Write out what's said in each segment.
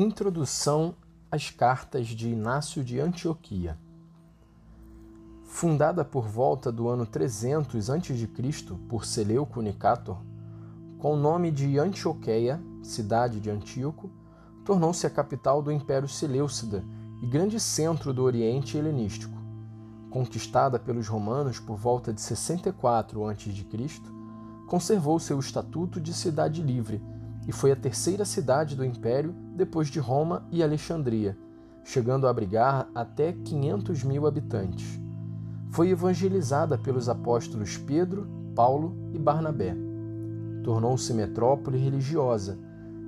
Introdução às Cartas de Inácio de Antioquia. Fundada por volta do ano 300 a.C. por Seleuco Nicator, com o nome de Antioqueia, cidade de Antíoco, tornou-se a capital do Império Seleucida e grande centro do Oriente helenístico. Conquistada pelos romanos por volta de 64 a.C., conservou seu estatuto de cidade livre e foi a terceira cidade do império depois de Roma e Alexandria, chegando a abrigar até 500 mil habitantes. Foi evangelizada pelos apóstolos Pedro, Paulo e Barnabé. Tornou-se metrópole religiosa,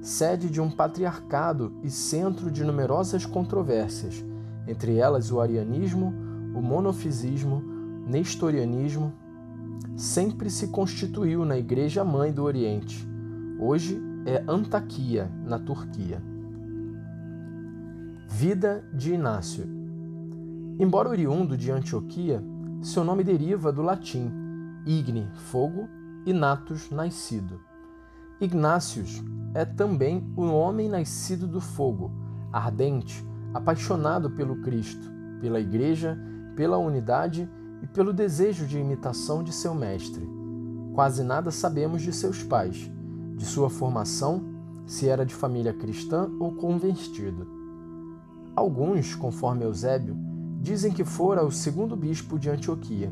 sede de um patriarcado e centro de numerosas controvérsias, entre elas o arianismo, o monofisismo, nestorianismo. Sempre se constituiu na Igreja Mãe do Oriente. Hoje é Antaquia, na Turquia. Vida de Inácio. Embora oriundo de Antioquia, seu nome deriva do latim igni, fogo, e natus, nascido. Ignácios é também um homem nascido do fogo, ardente, apaixonado pelo Cristo, pela Igreja, pela unidade e pelo desejo de imitação de seu mestre. Quase nada sabemos de seus pais de sua formação, se era de família cristã ou convertido. Alguns, conforme Eusébio, dizem que fora o segundo bispo de Antioquia.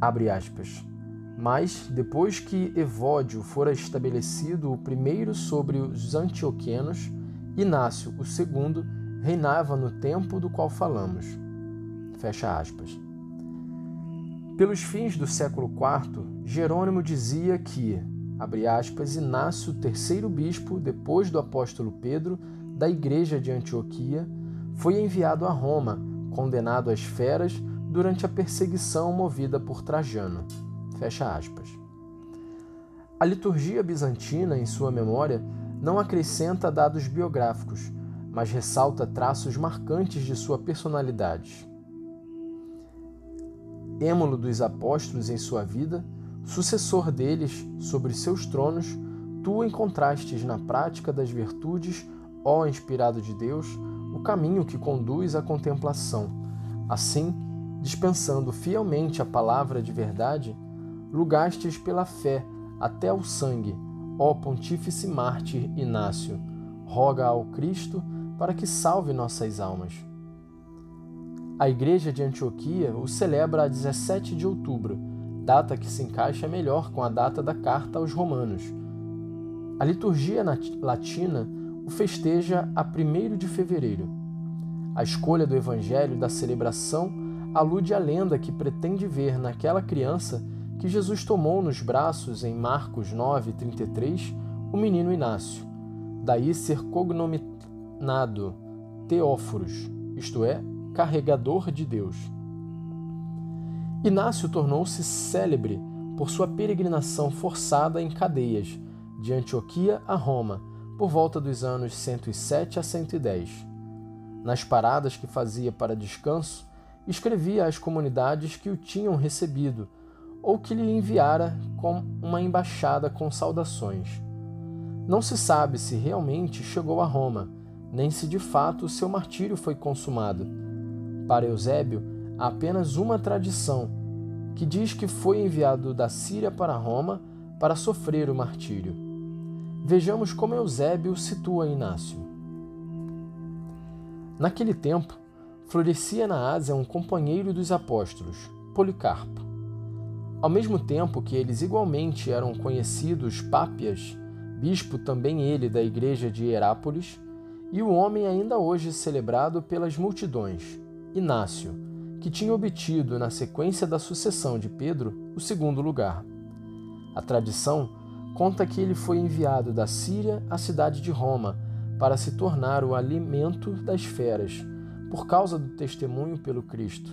Abre aspas. Mas, depois que Evódio fora estabelecido o primeiro sobre os antioquenos, Inácio, o segundo, reinava no tempo do qual falamos. Fecha aspas. Pelos fins do século IV, Jerônimo dizia que abre aspas, Inácio, terceiro bispo, depois do apóstolo Pedro, da igreja de Antioquia, foi enviado a Roma, condenado às feras durante a perseguição movida por Trajano. Fecha aspas. A liturgia bizantina, em sua memória, não acrescenta dados biográficos, mas ressalta traços marcantes de sua personalidade. Êmulo dos apóstolos em sua vida, sucessor deles sobre seus tronos, tu encontrastes na prática das virtudes, ó inspirado de Deus, o caminho que conduz à contemplação. Assim, dispensando fielmente a palavra de verdade, lugastes pela fé até o sangue, ó Pontífice Mártir Inácio, roga ao Cristo para que salve nossas almas. A Igreja de Antioquia o celebra a 17 de outubro data que se encaixa melhor com a data da carta aos Romanos. A liturgia latina o festeja a 1 de fevereiro. A escolha do evangelho da celebração alude à lenda que pretende ver naquela criança que Jesus tomou nos braços em Marcos 9:33 o menino Inácio. Daí ser cognominado Teóforos, isto é, carregador de Deus. Inácio tornou-se célebre por sua peregrinação forçada em cadeias, de Antioquia a Roma, por volta dos anos 107 a 110. Nas paradas que fazia para descanso, escrevia às comunidades que o tinham recebido ou que lhe enviara com uma embaixada com saudações. Não se sabe se realmente chegou a Roma, nem se de fato seu martírio foi consumado. Para Eusébio, há apenas uma tradição, que diz que foi enviado da Síria para Roma para sofrer o martírio. Vejamos como Eusébio situa Inácio. Naquele tempo, florescia na Ásia um companheiro dos apóstolos, Policarpo. Ao mesmo tempo que eles igualmente eram conhecidos Pápias, bispo também ele da igreja de Herápolis, e o homem ainda hoje celebrado pelas multidões, Inácio, que tinha obtido, na sequência da sucessão de Pedro, o segundo lugar. A tradição conta que ele foi enviado da Síria à cidade de Roma para se tornar o alimento das feras, por causa do testemunho pelo Cristo.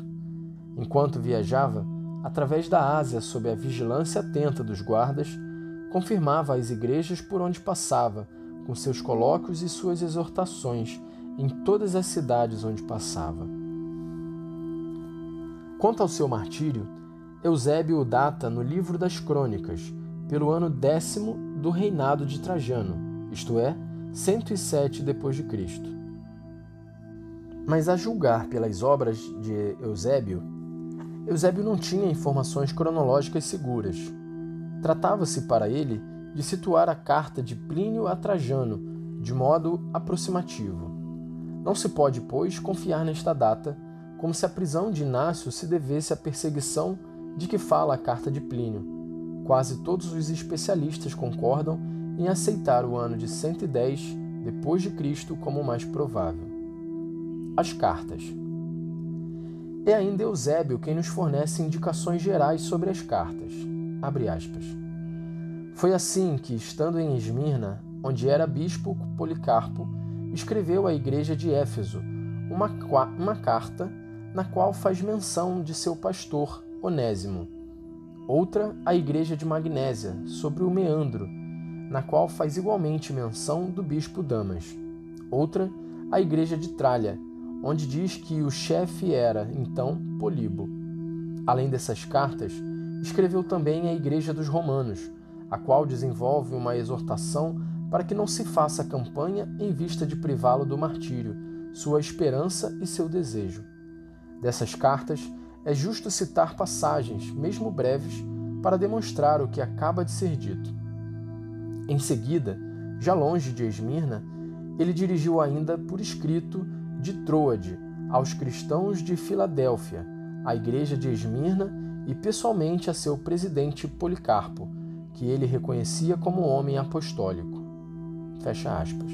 Enquanto viajava, através da Ásia sob a vigilância atenta dos guardas, confirmava as igrejas por onde passava, com seus colóquios e suas exortações em todas as cidades onde passava. Quanto ao seu martírio, Eusébio o data no livro das Crônicas, pelo ano décimo do reinado de Trajano, isto é, 107 d.C. Mas a julgar pelas obras de Eusébio, Eusébio não tinha informações cronológicas seguras. Tratava-se para ele de situar a carta de Plínio a Trajano de modo aproximativo. Não se pode, pois, confiar nesta data como se a prisão de Inácio se devesse à perseguição de que fala a carta de Plínio. Quase todos os especialistas concordam em aceitar o ano de 110 depois de Cristo como o mais provável. As cartas. É ainda Eusébio quem nos fornece indicações gerais sobre as cartas. Foi assim que, estando em Esmirna, onde era bispo Policarpo, escreveu à igreja de Éfeso uma, uma carta na qual faz menção de seu pastor Onésimo. Outra, à igreja de Magnésia, sobre o Meandro, na qual faz igualmente menção do bispo Damas. Outra, à igreja de Tralha, onde diz que o chefe era, então, Polibo. Além dessas cartas, escreveu também à igreja dos Romanos, a qual desenvolve uma exortação para que não se faça campanha em vista de privá-lo do martírio, sua esperança e seu desejo. Dessas cartas, é justo citar passagens, mesmo breves, para demonstrar o que acaba de ser dito. Em seguida, já longe de Esmirna, ele dirigiu ainda por escrito de Troade aos cristãos de Filadélfia, à igreja de Esmirna e pessoalmente a seu presidente Policarpo, que ele reconhecia como homem apostólico. Fecha aspas.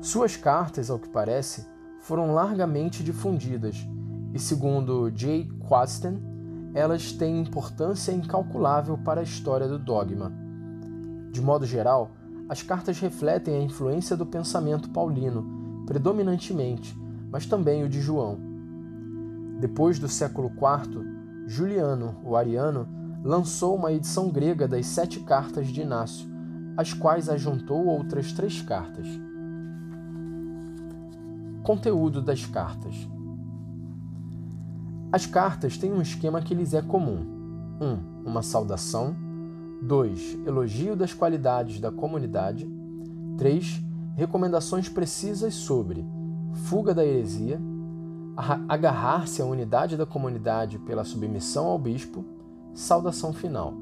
Suas cartas, ao que parece, foram largamente difundidas e, segundo J. Quasten, elas têm importância incalculável para a história do dogma. De modo geral, as cartas refletem a influência do pensamento paulino, predominantemente, mas também o de João. Depois do século IV, Juliano, o Ariano, lançou uma edição grega das sete cartas de Inácio, às quais ajuntou outras três cartas. Conteúdo das cartas: As cartas têm um esquema que lhes é comum: 1. Um, uma saudação. 2. Elogio das qualidades da comunidade. 3. Recomendações precisas sobre fuga da heresia, agarrar-se à unidade da comunidade pela submissão ao bispo, saudação final,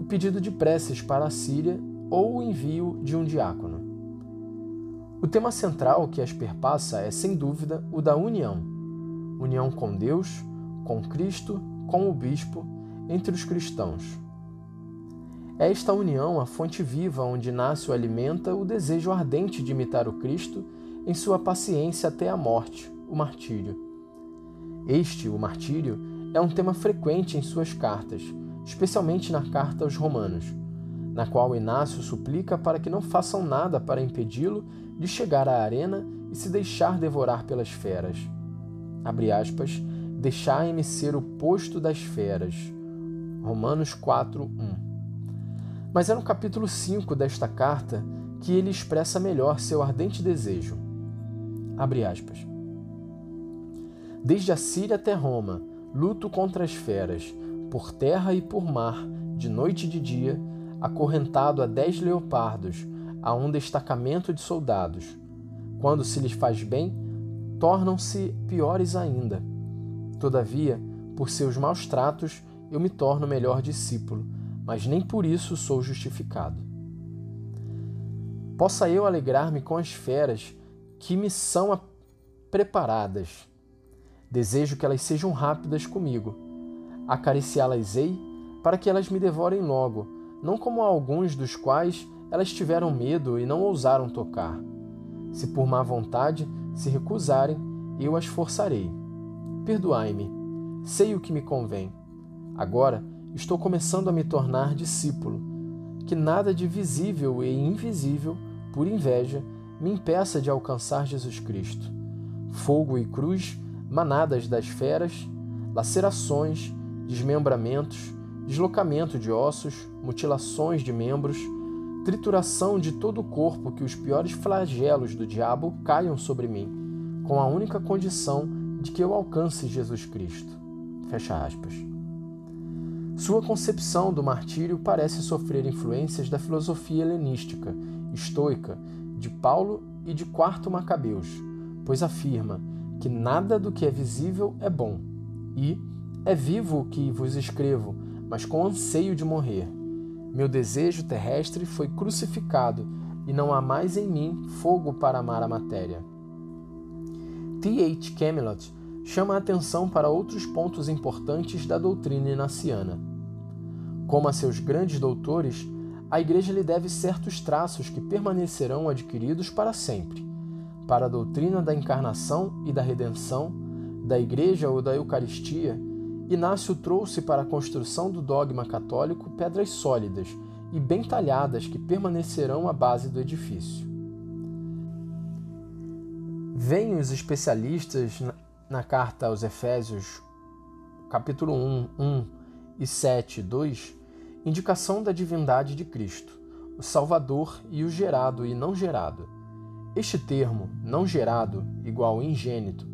e pedido de preces para a Síria ou o envio de um diácono. O tema central que as perpassa é, sem dúvida, o da união. União com Deus, com Cristo, com o bispo, entre os cristãos. É esta união a fonte viva onde Inácio alimenta o desejo ardente de imitar o Cristo em sua paciência até a morte, o martírio. Este, o martírio, é um tema frequente em suas cartas, especialmente na carta aos Romanos, na qual Inácio suplica para que não façam nada para impedi-lo de chegar à arena e se deixar devorar pelas feras. Abre aspas, deixai-me ser o posto das feras. Romanos 4, 1. Mas é no capítulo 5 desta carta que ele expressa melhor seu ardente desejo. Abre aspas. Desde a Síria até Roma, luto contra as feras, por terra e por mar, de noite e de dia, acorrentado a dez leopardos, a um destacamento de soldados. Quando se lhes faz bem, tornam-se piores ainda. Todavia, por seus maus tratos, eu me torno melhor discípulo, mas nem por isso sou justificado. Possa eu alegrar-me com as feras que me são preparadas. Desejo que elas sejam rápidas comigo. Acariciá-las-ei para que elas me devorem logo, não como alguns dos quais elas tiveram medo e não ousaram tocar. Se por má vontade se recusarem, eu as forçarei. Perdoai-me, sei o que me convém. Agora estou começando a me tornar discípulo. Que nada de visível e invisível, por inveja, me impeça de alcançar Jesus Cristo. Fogo e cruz, manadas das feras, lacerações, desmembramentos, deslocamento de ossos, mutilações de membros, trituração de todo o corpo, que os piores flagelos do diabo caiam sobre mim, com a única condição de que eu alcance Jesus Cristo. Fecha aspas. Sua concepção do martírio parece sofrer influências da filosofia helenística, estoica, de Paulo e de Quarto Macabeus, pois afirma que nada do que é visível é bom, e é vivo o que vos escrevo, mas com anseio de morrer. Meu desejo terrestre foi crucificado, e não há mais em mim fogo para amar a matéria. T. H. Camelot chama a atenção para outros pontos importantes da doutrina inaciana. Como a seus grandes doutores, a Igreja lhe deve certos traços que permanecerão adquiridos para sempre. Para a doutrina da encarnação e da redenção, da Igreja ou da Eucaristia, Inácio trouxe para a construção do dogma católico pedras sólidas e bem talhadas que permanecerão à base do edifício. Vêm os especialistas na carta aos Efésios, capítulo 1, 1 e 7, 2, indicação da divindade de Cristo, o Salvador e o gerado e não gerado. Este termo, não gerado, igual ingênito,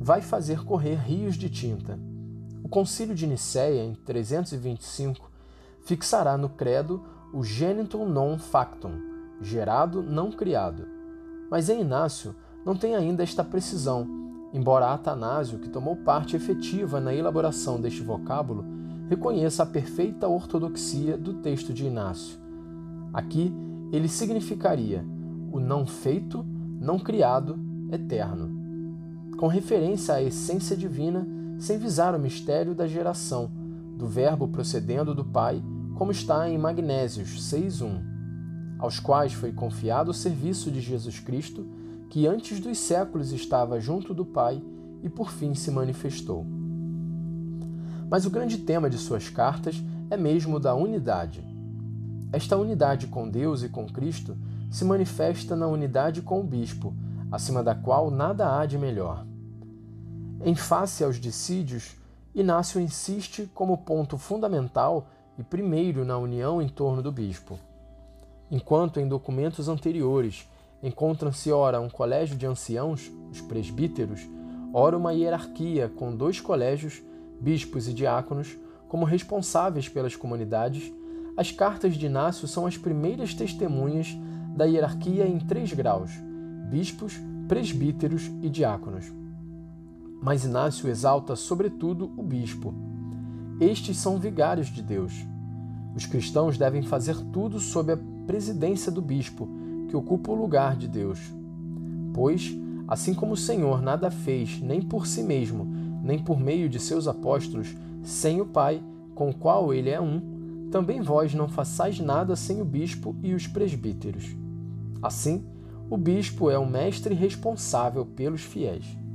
vai fazer correr rios de tinta. O Concílio de Nicéia, em 325, fixará no credo o genitum non factum, gerado, não criado. Mas em Inácio não tem ainda esta precisão, embora Atanásio, que tomou parte efetiva na elaboração deste vocábulo, reconheça a perfeita ortodoxia do texto de Inácio. Aqui ele significaria o não feito, não criado, eterno, com referência à essência divina, sem visar o mistério da geração, do Verbo procedendo do Pai, como está em Magnésios 6.1, aos quais foi confiado o serviço de Jesus Cristo, que antes dos séculos estava junto do Pai e por fim se manifestou. Mas o grande tema de suas cartas é mesmo da unidade. Esta unidade com Deus e com Cristo se manifesta na unidade com o bispo, acima da qual nada há de melhor. Em face aos dissídios, Inácio insiste como ponto fundamental e primeiro na união em torno do bispo. Enquanto em documentos anteriores encontram-se ora um colégio de anciãos, os presbíteros, ora uma hierarquia com dois colégios bispos e diáconos, como responsáveis pelas comunidades, as cartas de Inácio são as primeiras testemunhas da hierarquia em três graus: bispos, presbíteros e diáconos. Mas Inácio exalta sobretudo o bispo. Estes são vigários de Deus. Os cristãos devem fazer tudo sob a presidência do bispo, que ocupa o lugar de Deus. Pois, assim como o Senhor nada fez nem por si mesmo, nem por meio de seus apóstolos, sem o Pai, com o qual ele é um, também vós não façais nada sem o bispo e os presbíteros. Assim, o bispo é o mestre responsável pelos fiéis.